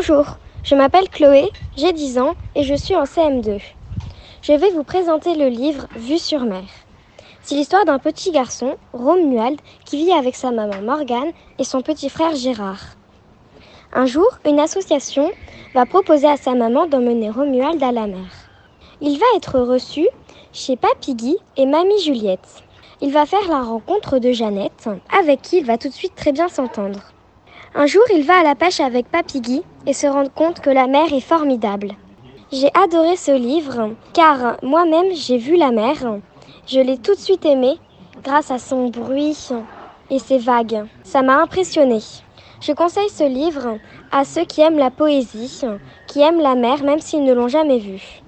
Bonjour, je m'appelle Chloé, j'ai 10 ans et je suis en CM2. Je vais vous présenter le livre Vue sur mer. C'est l'histoire d'un petit garçon, Romuald, qui vit avec sa maman Morgane et son petit frère Gérard. Un jour, une association va proposer à sa maman d'emmener Romuald à la mer. Il va être reçu chez Papy Guy et Mamie Juliette. Il va faire la rencontre de Jeannette, avec qui il va tout de suite très bien s'entendre. Un jour, il va à la pêche avec Papy Guy et se rend compte que la mer est formidable. J'ai adoré ce livre car moi-même j'ai vu la mer. Je l'ai tout de suite aimé grâce à son bruit et ses vagues. Ça m'a impressionné. Je conseille ce livre à ceux qui aiment la poésie, qui aiment la mer même s'ils ne l'ont jamais vue.